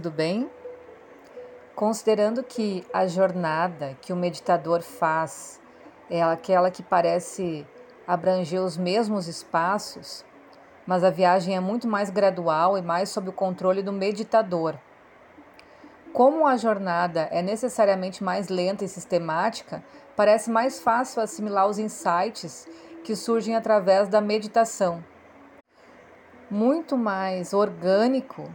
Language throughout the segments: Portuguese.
Tudo bem? Considerando que a jornada que o meditador faz é aquela que parece abranger os mesmos espaços, mas a viagem é muito mais gradual e mais sob o controle do meditador. Como a jornada é necessariamente mais lenta e sistemática, parece mais fácil assimilar os insights que surgem através da meditação. Muito mais orgânico,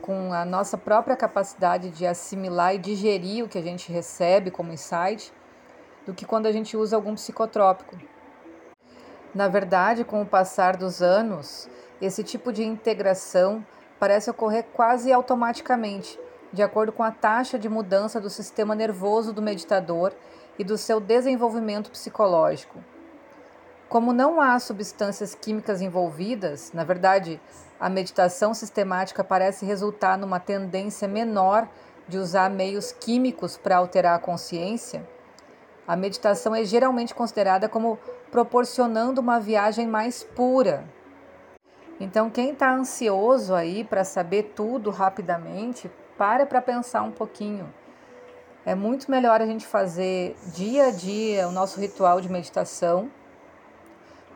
com a nossa própria capacidade de assimilar e digerir o que a gente recebe como insight, do que quando a gente usa algum psicotrópico. Na verdade, com o passar dos anos, esse tipo de integração parece ocorrer quase automaticamente de acordo com a taxa de mudança do sistema nervoso do meditador e do seu desenvolvimento psicológico. Como não há substâncias químicas envolvidas, na verdade, a meditação sistemática parece resultar numa tendência menor de usar meios químicos para alterar a consciência. A meditação é geralmente considerada como proporcionando uma viagem mais pura. Então, quem está ansioso aí para saber tudo rapidamente, para para pensar um pouquinho. É muito melhor a gente fazer dia a dia o nosso ritual de meditação.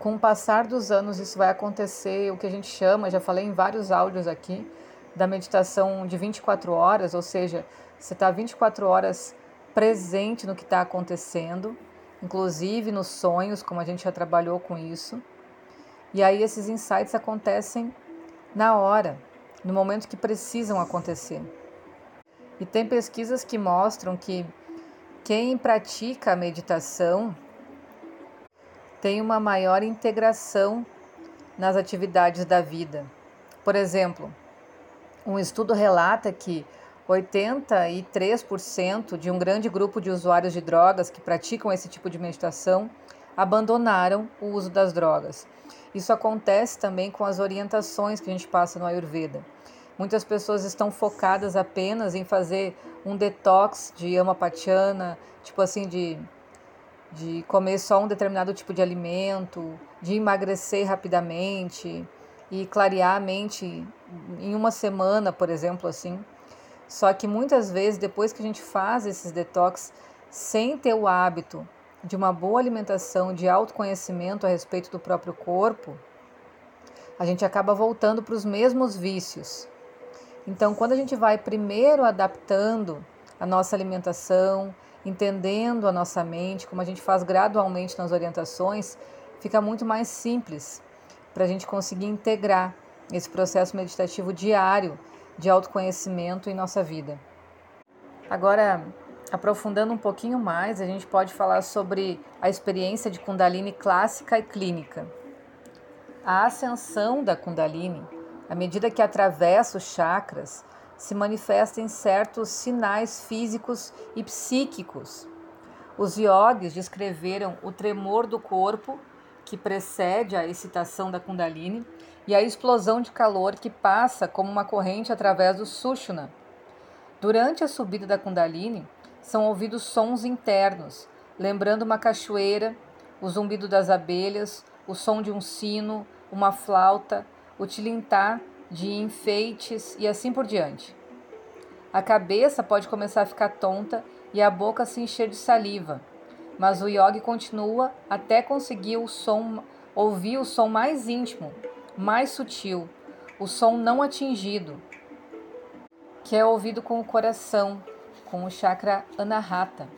Com o passar dos anos, isso vai acontecer, o que a gente chama, já falei em vários áudios aqui, da meditação de 24 horas, ou seja, você está 24 horas presente no que está acontecendo, inclusive nos sonhos, como a gente já trabalhou com isso. E aí esses insights acontecem na hora, no momento que precisam acontecer. E tem pesquisas que mostram que quem pratica a meditação tem uma maior integração nas atividades da vida. Por exemplo, um estudo relata que 83% de um grande grupo de usuários de drogas que praticam esse tipo de meditação abandonaram o uso das drogas. Isso acontece também com as orientações que a gente passa no Ayurveda. Muitas pessoas estão focadas apenas em fazer um detox de amapatiana, tipo assim, de, de comer só um determinado tipo de alimento, de emagrecer rapidamente e clarear a mente em uma semana, por exemplo, assim. Só que muitas vezes, depois que a gente faz esses detox, sem ter o hábito de uma boa alimentação, de autoconhecimento a respeito do próprio corpo, a gente acaba voltando para os mesmos vícios. Então, quando a gente vai primeiro adaptando a nossa alimentação, entendendo a nossa mente, como a gente faz gradualmente nas orientações, fica muito mais simples para a gente conseguir integrar esse processo meditativo diário de autoconhecimento em nossa vida. Agora, aprofundando um pouquinho mais, a gente pode falar sobre a experiência de Kundalini clássica e clínica. A ascensão da Kundalini à medida que atravessa os chakras, se manifesta em certos sinais físicos e psíquicos. Os yogis descreveram o tremor do corpo que precede a excitação da Kundalini e a explosão de calor que passa como uma corrente através do Sushumna. Durante a subida da Kundalini, são ouvidos sons internos, lembrando uma cachoeira, o zumbido das abelhas, o som de um sino, uma flauta, o tilintar de enfeites e assim por diante. A cabeça pode começar a ficar tonta e a boca se encher de saliva, mas o yogi continua até conseguir o som, ouvir o som mais íntimo, mais sutil, o som não atingido, que é ouvido com o coração, com o chakra anahata.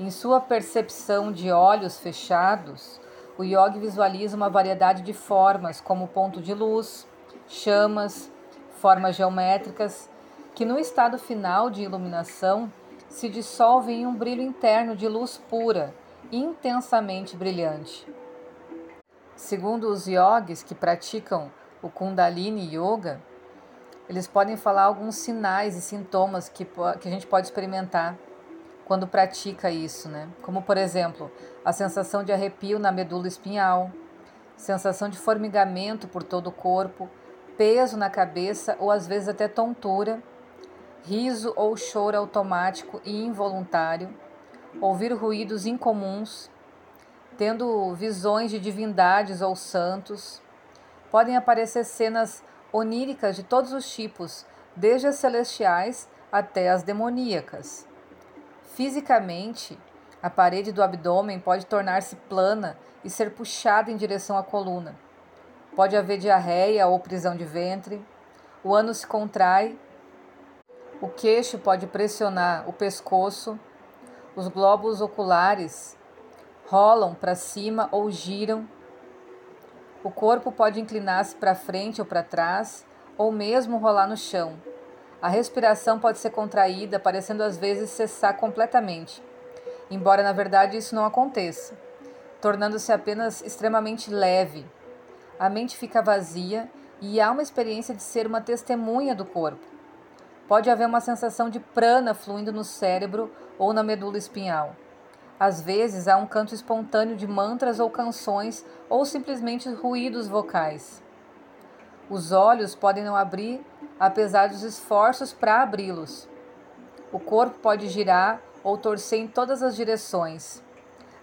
Em sua percepção de olhos fechados, o yogi visualiza uma variedade de formas, como ponto de luz, chamas, formas geométricas, que no estado final de iluminação se dissolvem em um brilho interno de luz pura, intensamente brilhante. Segundo os yogis que praticam o Kundalini Yoga, eles podem falar alguns sinais e sintomas que, que a gente pode experimentar quando pratica isso, né? Como, por exemplo, a sensação de arrepio na medula espinhal, sensação de formigamento por todo o corpo, peso na cabeça ou às vezes até tontura, riso ou choro automático e involuntário, ouvir ruídos incomuns, tendo visões de divindades ou santos. Podem aparecer cenas oníricas de todos os tipos, desde as celestiais até as demoníacas. Fisicamente, a parede do abdômen pode tornar-se plana e ser puxada em direção à coluna. Pode haver diarreia ou prisão de ventre. O ânus se contrai. O queixo pode pressionar o pescoço. Os glóbulos oculares rolam para cima ou giram. O corpo pode inclinar-se para frente ou para trás, ou mesmo rolar no chão. A respiração pode ser contraída, parecendo às vezes cessar completamente, embora na verdade isso não aconteça, tornando-se apenas extremamente leve. A mente fica vazia e há uma experiência de ser uma testemunha do corpo. Pode haver uma sensação de prana fluindo no cérebro ou na medula espinhal. Às vezes há um canto espontâneo de mantras ou canções ou simplesmente ruídos vocais. Os olhos podem não abrir apesar dos esforços para abri-los. O corpo pode girar ou torcer em todas as direções.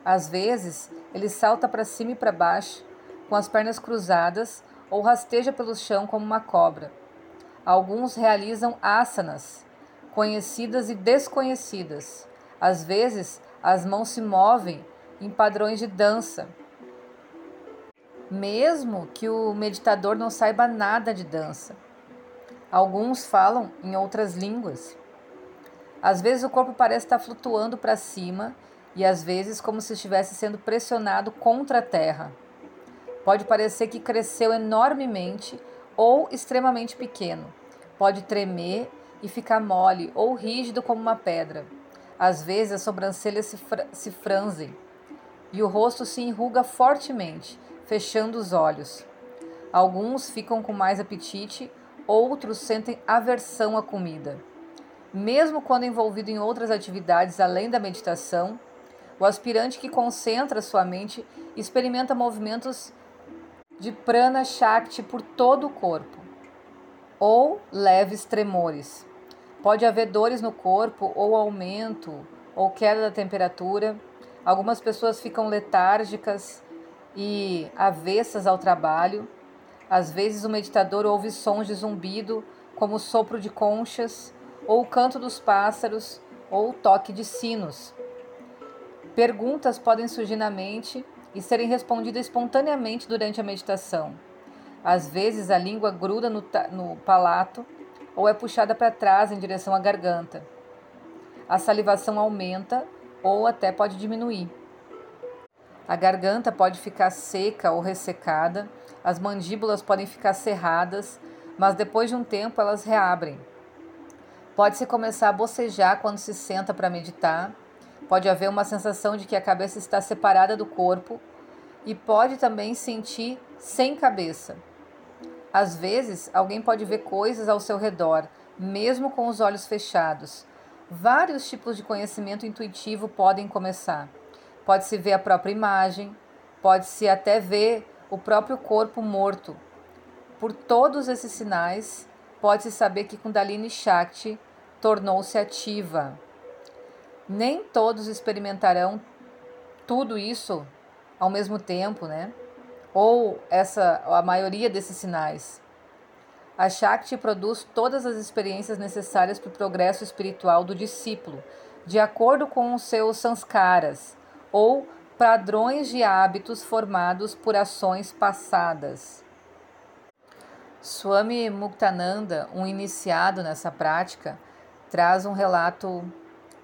Às vezes, ele salta para cima e para baixo, com as pernas cruzadas, ou rasteja pelo chão como uma cobra. Alguns realizam asanas, conhecidas e desconhecidas. Às vezes, as mãos se movem em padrões de dança, mesmo que o meditador não saiba nada de dança. Alguns falam em outras línguas. Às vezes o corpo parece estar flutuando para cima e às vezes como se estivesse sendo pressionado contra a terra. Pode parecer que cresceu enormemente ou extremamente pequeno. Pode tremer e ficar mole ou rígido como uma pedra. Às vezes as sobrancelhas se, fr se franzem e o rosto se enruga fortemente, fechando os olhos. Alguns ficam com mais apetite, outros sentem aversão à comida. Mesmo quando envolvido em outras atividades além da meditação, o aspirante que concentra sua mente experimenta movimentos de prana shakti por todo o corpo, ou leves tremores. Pode haver dores no corpo, ou aumento, ou queda da temperatura. Algumas pessoas ficam letárgicas e avessas ao trabalho. Às vezes o meditador ouve sons de zumbido, como o sopro de conchas, ou o canto dos pássaros, ou o toque de sinos. Perguntas podem surgir na mente e serem respondidas espontaneamente durante a meditação. Às vezes a língua gruda no, no palato ou é puxada para trás em direção à garganta. A salivação aumenta ou até pode diminuir. A garganta pode ficar seca ou ressecada, as mandíbulas podem ficar cerradas, mas depois de um tempo elas reabrem. Pode-se começar a bocejar quando se senta para meditar, pode haver uma sensação de que a cabeça está separada do corpo e pode também sentir sem cabeça. Às vezes, alguém pode ver coisas ao seu redor, mesmo com os olhos fechados. Vários tipos de conhecimento intuitivo podem começar. Pode-se ver a própria imagem, pode-se até ver o próprio corpo morto. Por todos esses sinais, pode-se saber que Kundalini Shakti tornou-se ativa. Nem todos experimentarão tudo isso ao mesmo tempo, né? ou essa a maioria desses sinais. A Shakti produz todas as experiências necessárias para o progresso espiritual do discípulo, de acordo com os seus sanskaras, ou padrões de hábitos formados por ações passadas. Swami Muktananda, um iniciado nessa prática, traz um relato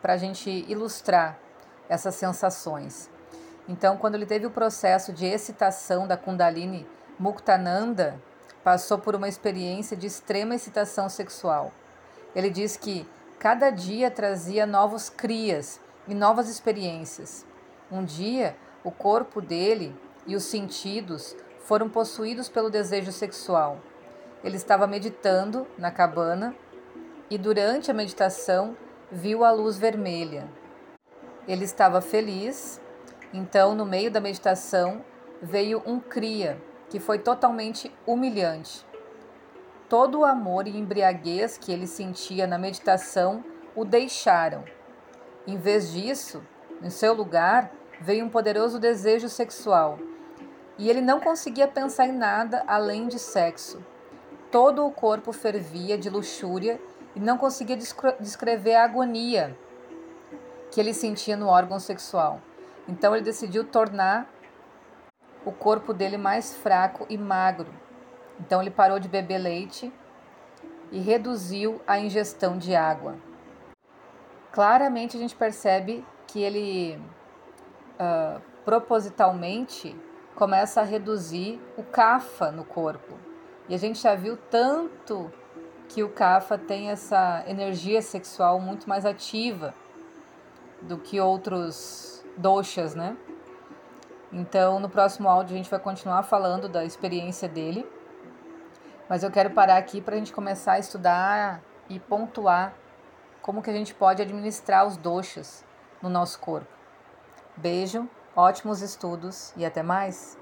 para a gente ilustrar essas sensações. Então, quando ele teve o processo de excitação da Kundalini Muktananda, passou por uma experiência de extrema excitação sexual. Ele diz que cada dia trazia novos crias e novas experiências. Um dia, o corpo dele e os sentidos foram possuídos pelo desejo sexual. Ele estava meditando na cabana e, durante a meditação, viu a luz vermelha. Ele estava feliz então, no meio da meditação, veio um cria que foi totalmente humilhante. Todo o amor e embriaguez que ele sentia na meditação o deixaram. Em vez disso, em seu lugar, veio um poderoso desejo sexual. E ele não conseguia pensar em nada além de sexo. todo o corpo fervia de luxúria e não conseguia descrever a agonia que ele sentia no órgão sexual. Então ele decidiu tornar o corpo dele mais fraco e magro. Então ele parou de beber leite e reduziu a ingestão de água. Claramente a gente percebe que ele uh, propositalmente começa a reduzir o CAFA no corpo. E a gente já viu tanto que o CAFA tem essa energia sexual muito mais ativa do que outros doshas, né? Então, no próximo áudio a gente vai continuar falando da experiência dele. Mas eu quero parar aqui para a gente começar a estudar e pontuar como que a gente pode administrar os doshas no nosso corpo. Beijo, ótimos estudos e até mais!